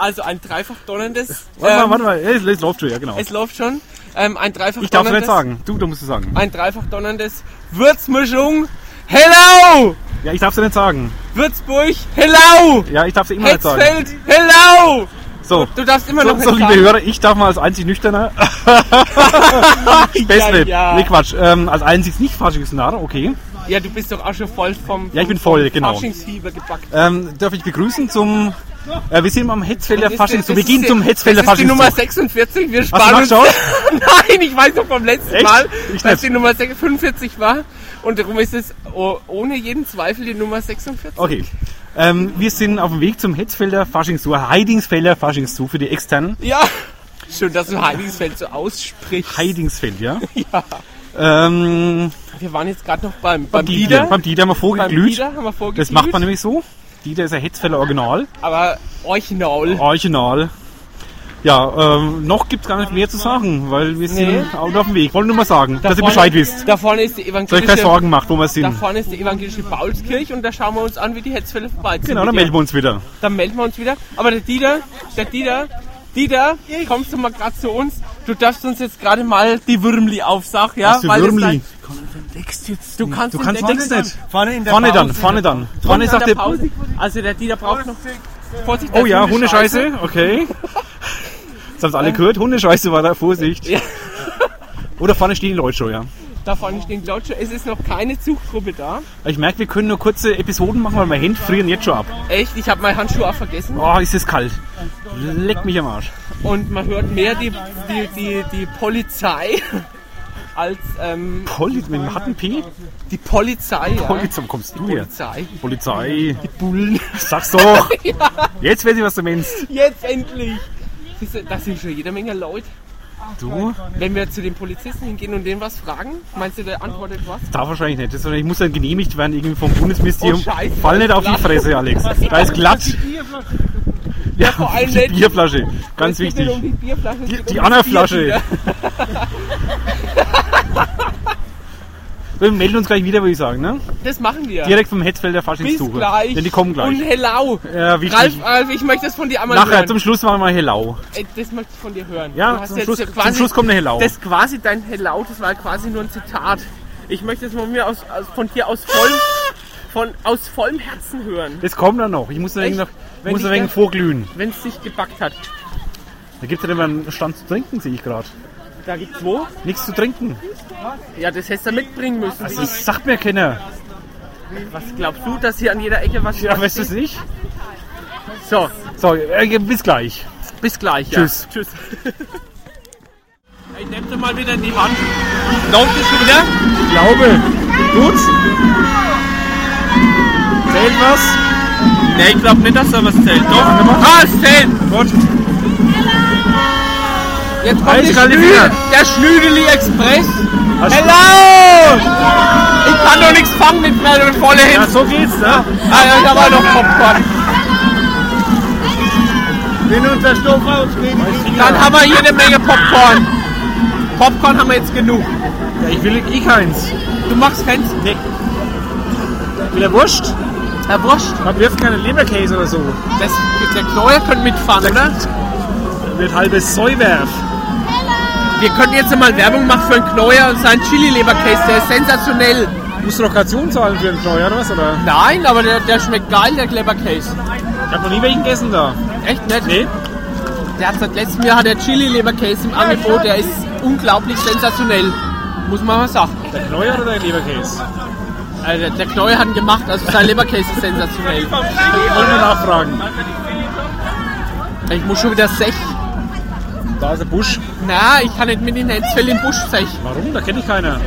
Also ein dreifach donnerndes. Warte ähm, mal, warte mal, es, es läuft schon, ja genau. Es läuft schon. Ähm, ein dreifach Ich darf es nicht sagen. Du, du musst es sagen. Ein dreifach donnerndes Würzmischung. Hello! Ja, ich darf es nicht sagen. Würzburg. Hello! Ja, ich darf es immer nicht sagen. Hetzfeld. Hello! So, Du darfst immer so, noch so liebe sagen. Hörer, ich darf mal als einzig nüchterner, ja, Beste, ja. nee Quatsch, ähm, als einzig nicht Faschingsnarr, okay. Ja, du bist doch auch schon voll vom, Ja, ich vom- bin voll, vom genau. Faschingsfieber gepackt. Ähm, darf ich begrüßen zum, äh, wir sind am Hetzfelder Faschingszug, wir gehen zum Hetzfelder Das ist die Nummer Faschingszug. 46. Wir Hast sparen du uns. Nein, ich weiß noch vom letzten Echt? Mal, Ich dass nicht. die Nummer 45 war. Und darum ist es oh, ohne jeden Zweifel die Nummer 46. Okay. Ähm, wir sind auf dem Weg zum Hetzfelder Faschingszug, Heidingsfelder Faschingszug für die externen. Ja. Schön, dass du Heiligsfeld so aussprichst. Heidingsfeld, ja. Ja. Ähm, Wir waren jetzt gerade noch beim, beim beim Dieter, Dieter. beim Dieter haben wir Beim vorgeglüht. Dieter haben wir vorgeglüht. Das macht man nämlich so. Dieter ist ein Hetzfelder Original. Aber original. Original. Ja, ähm, noch gibt's gar nicht mehr zu sagen, weil wir sind Nee. auch auf dem Weg. Wollen nur mal sagen, dass ihr vorne- Bescheid wisst. Da vorne ist die Dass euch evangelische, keine Sorgen macht, wo wir da sind. vorne ist die evangelische Paulskirche und da schauen wir uns an, wie die Hetzfälle vorbeiziehen. Genau, dann melden wir uns wieder. Dann melden wir uns wieder. Aber der Dieter, der Dieter, Dieter, kommst du mal gerade zu uns? Du darfst uns jetzt gerade mal die Würmli aufsagen, ja? Was für Weil das Dein- jetzt Du kannst Du kannst nichts nicht. Vorne in der Vorne dann, Pause. vorne dann. Vorne in sagt der. Pause. Also der Dieter braucht noch. Vorsicht, Oh ja, ist Hundescheiße, okay. Das haben's alle gehört. Hundescheiße war da, Vorsicht. Ja. Oder vorne stehen die Leute schon, ja. Da vorne stehen die Leute schon. Es ist noch keine Zuggruppe da. Ich merke, wir können nur kurze Episoden machen, weil meine Hände frieren jetzt schon ab. Echt, ich habe meine Handschuhe auch vergessen. Oh, ist es kalt. Leck mich am Arsch. Und man hört mehr die, die, die, die Polizei als ähm, Poli mit dem harten P? die Polizei. Ja. Polizei, wo kommst du her? Polizei. Polizei. Die Bullen. Sag's doch. Jetzt weiß ich, was du meinst. Jetzt endlich. Siehst du, Das sind schon jede Menge Leute. Du? Wenn wir zu den Polizisten hingehen und denen was fragen, meinst du, der antwortet was? Darf wahrscheinlich nicht. Das, ich muss dann genehmigt werden irgendwie vom Bundesministerium. Oh, Scheiße, Fall nicht da auf die glatt. Fresse, Alex. Da ist glatt. Ja, vor allem Die nicht. Bierflasche. Ganz Es geht wichtig. nicht um die Bierflasche, es Die, geht die um andere das Flasche. Bier Wir melden uns gleich wieder, würde ich sagen. Ne? Das machen wir. Direkt vom Hetzfelder Bis Faschingssuche. gleich. Denn die kommen gleich. Und hello. Ja, wichtig. Ralf, Ralf, ich möchte das von dir einmal Nachher, hören. zum Schluss machen wir. Ey, das möchte ich von dir hören. Ja, zum Schluss, ja zum Schluss kommt eine Hellau. Das quasi dein Hello, das war quasi nur ein Zitat. Ich möchte es von mir aus, von dir aus vollem, von, aus vollem Herzen hören, Das kommt dann noch. Ich muss noch, Wenn muss ich ein wenig da- vorglühen. wenn es dich gepackt hat. Da gibt es ja immer einen Stand zu trinken, sehe ich gerade. Da gibt's wo? Nichts zu trinken. Ja, das hättest du mitbringen müssen. Das sagt mir keiner. Was glaubst du, dass hier an jeder Ecke was Ja, weißt du es nicht? So, So, äh, bis gleich. bis gleich. Tschüss. Ja. Tschüss. Ich nehme dir mal wieder in die Hand. Läuft es schon wieder? Ich glaube. Gut. Zählt was? Ne, ich glaube nicht, dass da was zählt. Doch. Ah, es zählt. Gut. Jetzt kommt Schnü Finger. der Schnüdeli Express. Hast- Hello! Ich kann doch nichts fangen mit meiner volle Ja, Hände. so geht's, ne? Ah, ja, ich habe auch noch Popcorn. Wenn unser Stoff ausgeht, Dann haben wir hier eine Menge Popcorn. Popcorn haben wir jetzt genug. Ja, ich will eh keins. Du machst keins? Nee. Wieder Wurst? Herr Wurst, Man wirft keine Leberkäse oder so. das, der Knäuer könnte mitfahren, oder? Da wird halbes Säuwerf. Wir könnten jetzt mal Werbung machen für einen Knäuer und seinen Chili-Leberkäse. Der ist sensationell. Musst du noch Kaution zahlen für einen Knäuer oder was? Oder? Nein, aber der, der schmeckt geil, der Leberkäse. Ich hab noch nie welchen gegessen da. Echt nett? Nee? Der hat seit letztem Jahr hat der Chili-Leberkäse im Angebot. Der ist unglaublich sensationell. Muss man mal sagen. Der Knäuer oder der Leberkäse? Also der, Knäuer hat ihn gemacht, also sein Leberkäse ist sensationell. Wollen wir nachfragen. Ich muss schon wieder sech. Da ist der Busch. Na, ich kann nicht mit in Enzfeld im Busch sech. Warum? Da kennt ich keiner.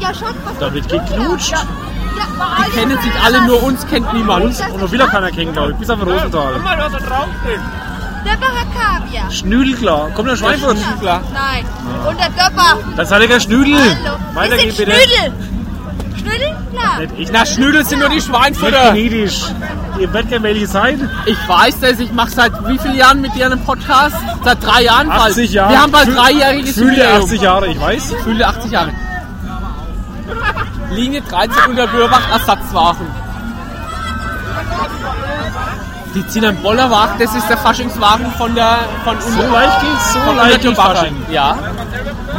Ja, schon. Da wird geknutscht. Ja, ja, Die kennen sich alle, nur uns kennt niemand. Und noch will auch keiner kennen, glaube ich. Bis auf den Rosenthal. mal, was da draufsteht. Der war Kaviar. Schnüdelklar. Kommt der Schweinfurt? Klar. Nein. Und der Döpper. Das ist halt der Schnüdel. Hallo. Weiter geht's bitte. Schnüdel. Nicht ich. Na, Schnüdel sind nur die Schweinfutter. genetisch. Ihr werdet gerne welche sein. Ich weiß das, ich mache seit wie vielen Jahren mit dir einen Podcast? Seit drei Jahren bald. 80 Jahre. Wir haben bald Fühl- dreijähriges Fühle Jubiläum. 80 Jahre, ich weiß. Fühle 80 Jahre. Linie 13 unter Bürbach, Ersatzwagen. Die ziehen einen Bollerwagen, das ist der Faschingswagen von der von So leicht geht's, so leicht geht's. Fasching. Ja.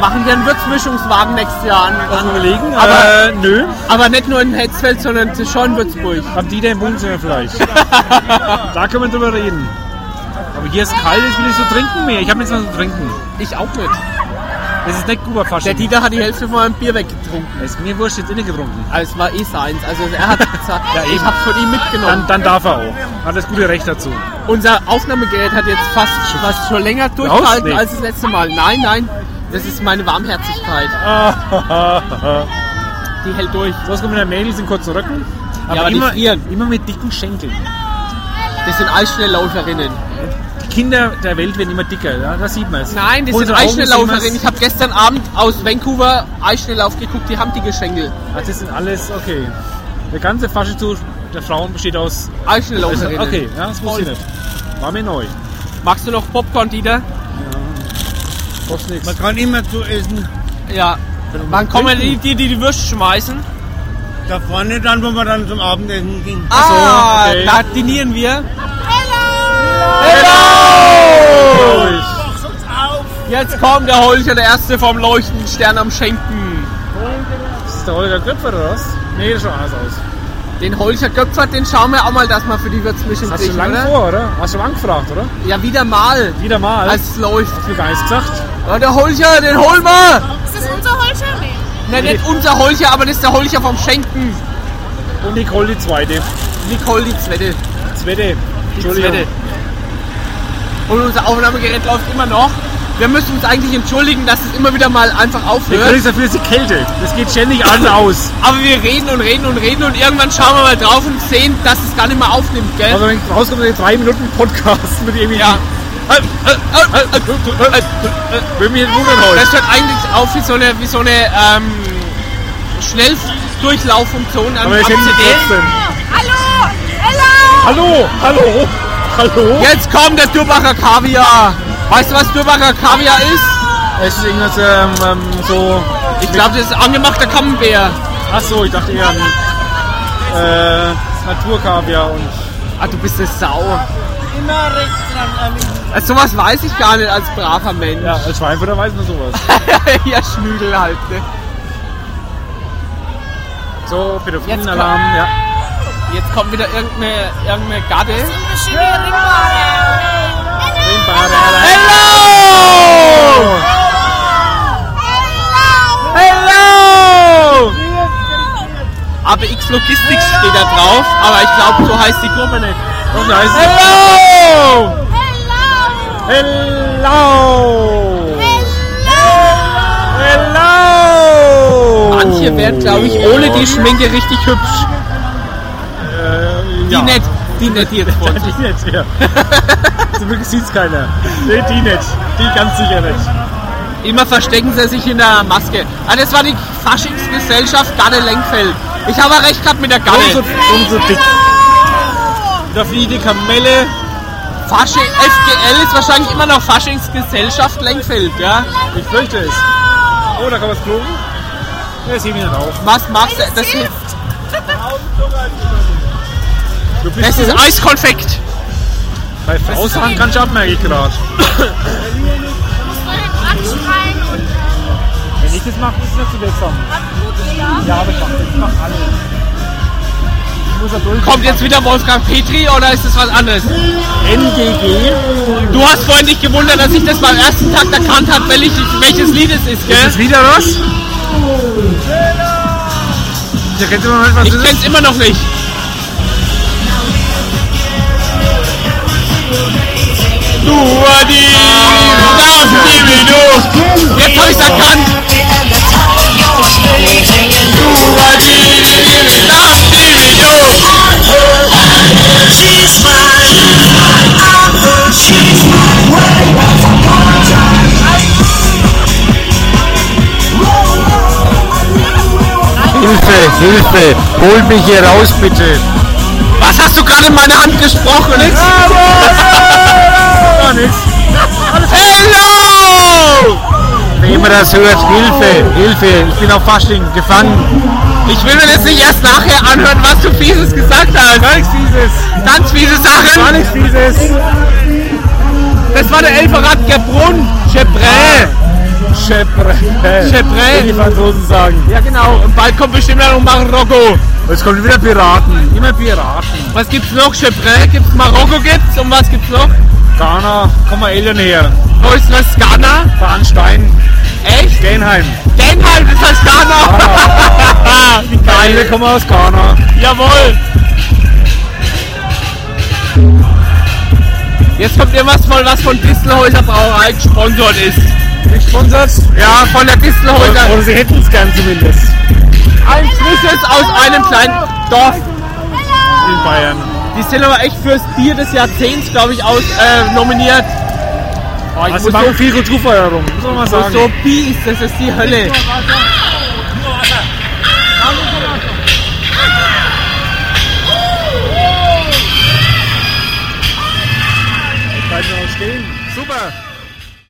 Machen wir einen Würzmischungswagen nächstes Jahr an. Mal überlegen. Aber- äh, nö. Aber nicht nur in Hetzfeld, sondern schon in Würzburg. Habt ihr den Wohnzimmer vielleicht? da können wir drüber reden. Aber hier ist kalt, jetzt will ich so trinken mehr. Ich habe nichts mehr zu trinken. Ich auch nicht. Das ist nicht guter Der. Dieter hat die Hälfte von meinem Bier weggetrunken. ist mir wurscht, jetzt nicht getrunken. Also es war eh seins. Also er hat gesagt, Ja, ich hab's von ihm mitgenommen. Dann, dann darf er auch. Hat das gute Recht dazu. Unser Aufnahmegerät hat jetzt fast, fast schon länger durchgehalten als das letzte Mal. Nein, nein, das ist meine Warmherzigkeit. Die hält durch. So, kommt mit der Mädels in kurzen Röcken. Aber, aber die immer, immer mit dicken Schenkeln. Das sind Eisschnellläuferinnen. Die Kinder der Welt werden immer dicker, ja? da sieht man es. Nein, das Vor sind sehen Ich habe gestern Abend aus Vancouver Eisschnelllauf geguckt, die haben die Geschenkel. wir's. Ah, das sind alles, okay. Der ganze Faschingszug der Frauen besteht aus... Eisschnellläuferinnen. Okay, ja, das wusste ich nicht. War mir neu. Magst du noch Popcorn, Dieter? Kostet nichts. Man kann immer zu essen. Ja. Wann kommen die, die, die die Würst schmeißen? Da vorne dann, wo wir dann zum Abendessen gehen. Ah, okay. da dinieren wir. Jetzt kommt der Holcher, der erste vom leuchtenden Stern am Schenken. Ist der Holger Köpfer oder was? Nee, das schaut anders aus. Den Holcher Göpfert, den schauen wir auch mal, dass wir für die Würzmischung Das hast du kriegen, schon lange oder? vor, oder? Hast du schon angefragt, oder? Ja, wieder mal, Wieder mal. als es läuft. Hast du gar nichts gesagt? Ja, der Holcher, den holen wir! Ist das unser Holscher? Nee. Nein, nicht unser Holcher, aber das ist der Holcher vom Schenken. Und Nicole die zweite. Nicole, die Zwette. Zweite. Die Entschuldigung. Zwette. Und unser Aufnahmegerät läuft immer noch. Wir müssen uns eigentlich entschuldigen, dass es immer wieder mal einfach Der aufhört. Grund dafür ist die Kälte. Das geht ständig an und aus. Aber wir reden und reden und reden und irgendwann schauen wir mal drauf und sehen, dass es gar nicht mehr aufnimmt, gell? Also wenn rauskommt, die drei Minuten Podcast mit irgendwie... ja. Würde mich wundern heute. Das hört eigentlich auf wie so eine, wie so eine ähm, Schnelldurchlauffunktion am, Aber CD. trotzdem. Hallo! Hallo! Hallo, hallo, hallo. Jetzt kommt der Dürbacher Kaviar. Weißt du, was Dürbacher Kaviar ist? Es ist irgendwas ähm, ähm, so... Ich glaube, das ist angemachter Camembert. Achso, ich dachte eher an äh, Naturkaviar und... Ah, du bist eine Sau. Immer rechts dran. Also, sowas weiß ich gar nicht als braver Mensch. Ja, als Schweinfutter weiß man sowas. ja, Schnüdel halt. Ne? So, Pädophilienalarm, ja. Jetzt kommt wieder irgendeine, irgendeine Garde. Hello! Hello! ABX Logistics steht da drauf, aber ich glaube, so heißt die Gruppe nicht. Und da heißt Hello! Hello! Hello! Manche werden, glaube ich, ohne die Schminke richtig hübsch. Äh, Die ja. Nicht, die nicht, die jetzt vor uns. Die nicht, ja. Zum Glück sieht's keiner. Nee, die nicht. Die ganz sicher nicht. Immer verstecken sie sich in der Maske. Ah, das war die Faschingsgesellschaft Garde Lenkfeld. Ich habe recht gehabt mit der Garde. so, und so dick. Da fliegt die Kamelle. Fasching, FGL ist wahrscheinlich immer noch Faschingsgesellschaft Lenkfeld, ja? Ich fürchte es. Oh, da kann man es klogen. Ja, das hebe ich nicht auf. Was magst du? Das hilft. Das ist Eiskonfekt. Bei Frau sagen kannst du ab, merke ich gerade. Wenn ich das mache, ist es nicht so wirksam. Ja, aber ich mache das. Ich mach alles. Ich muss ja durch. Kommt jetzt wieder Wolfgang Petri oder ist das was anderes? NGG. Du hast vorhin dich gewundert, dass ich das beim ersten Tag erkannt habe, welches, welches Lied es ist, Ist gell? das wieder was? Ich nicht, ist. kenn's immer noch nicht. Du Adi, du. Jetzt hab ich's erkannt. Du Adi, Hilfe, Hilfe, hol mich hier raus bitte. Was hast du gerade in meine Hand gesprochen? Gar nichts. Hello! Wenn immer das hört, Hilfe, Hilfe, ich bin auf Fasching gefangen. Ich will mir das nicht erst nachher anhören, was du Fieses gesagt hast. Gar nichts Fieses. Ganz fiese Sachen. Gar nichts Fieses. Das war der Elferrad Gebrunn. Chepré. Chepre. Wie die. Franzosen sagen. Ja genau. Und bald kommt bestimmt noch Marokko. Jetzt kommen wieder Piraten. Immer Piraten. Was gibt's noch? Chepré gibt's, Marokko gibt's. Und was gibt's noch? Ghana, komm mal Eltern her. Wo ist das? Ghana? Bahnstein, Echt? Genheim. Genheim, das heißt Ghana. Wie Geil, wir geil. kommen aus Ghana. Jawohl. Jetzt kommt irgendwas von was von Distelhäuser Brauerei gesponsert ist. Gesponsert? Ja, von der Distelhäuser. Oder sie hätten es gern zumindest. Ein Frisches aus einem kleinen Dorf. In Bayern. Die sind aber echt fürs Bier des Jahrzehnts, glaube ich, aus, äh, nominiert. Oh, ich Also muss so, viel Kulturfeuerung, muss man mal sagen. so bies, das ist die Hölle.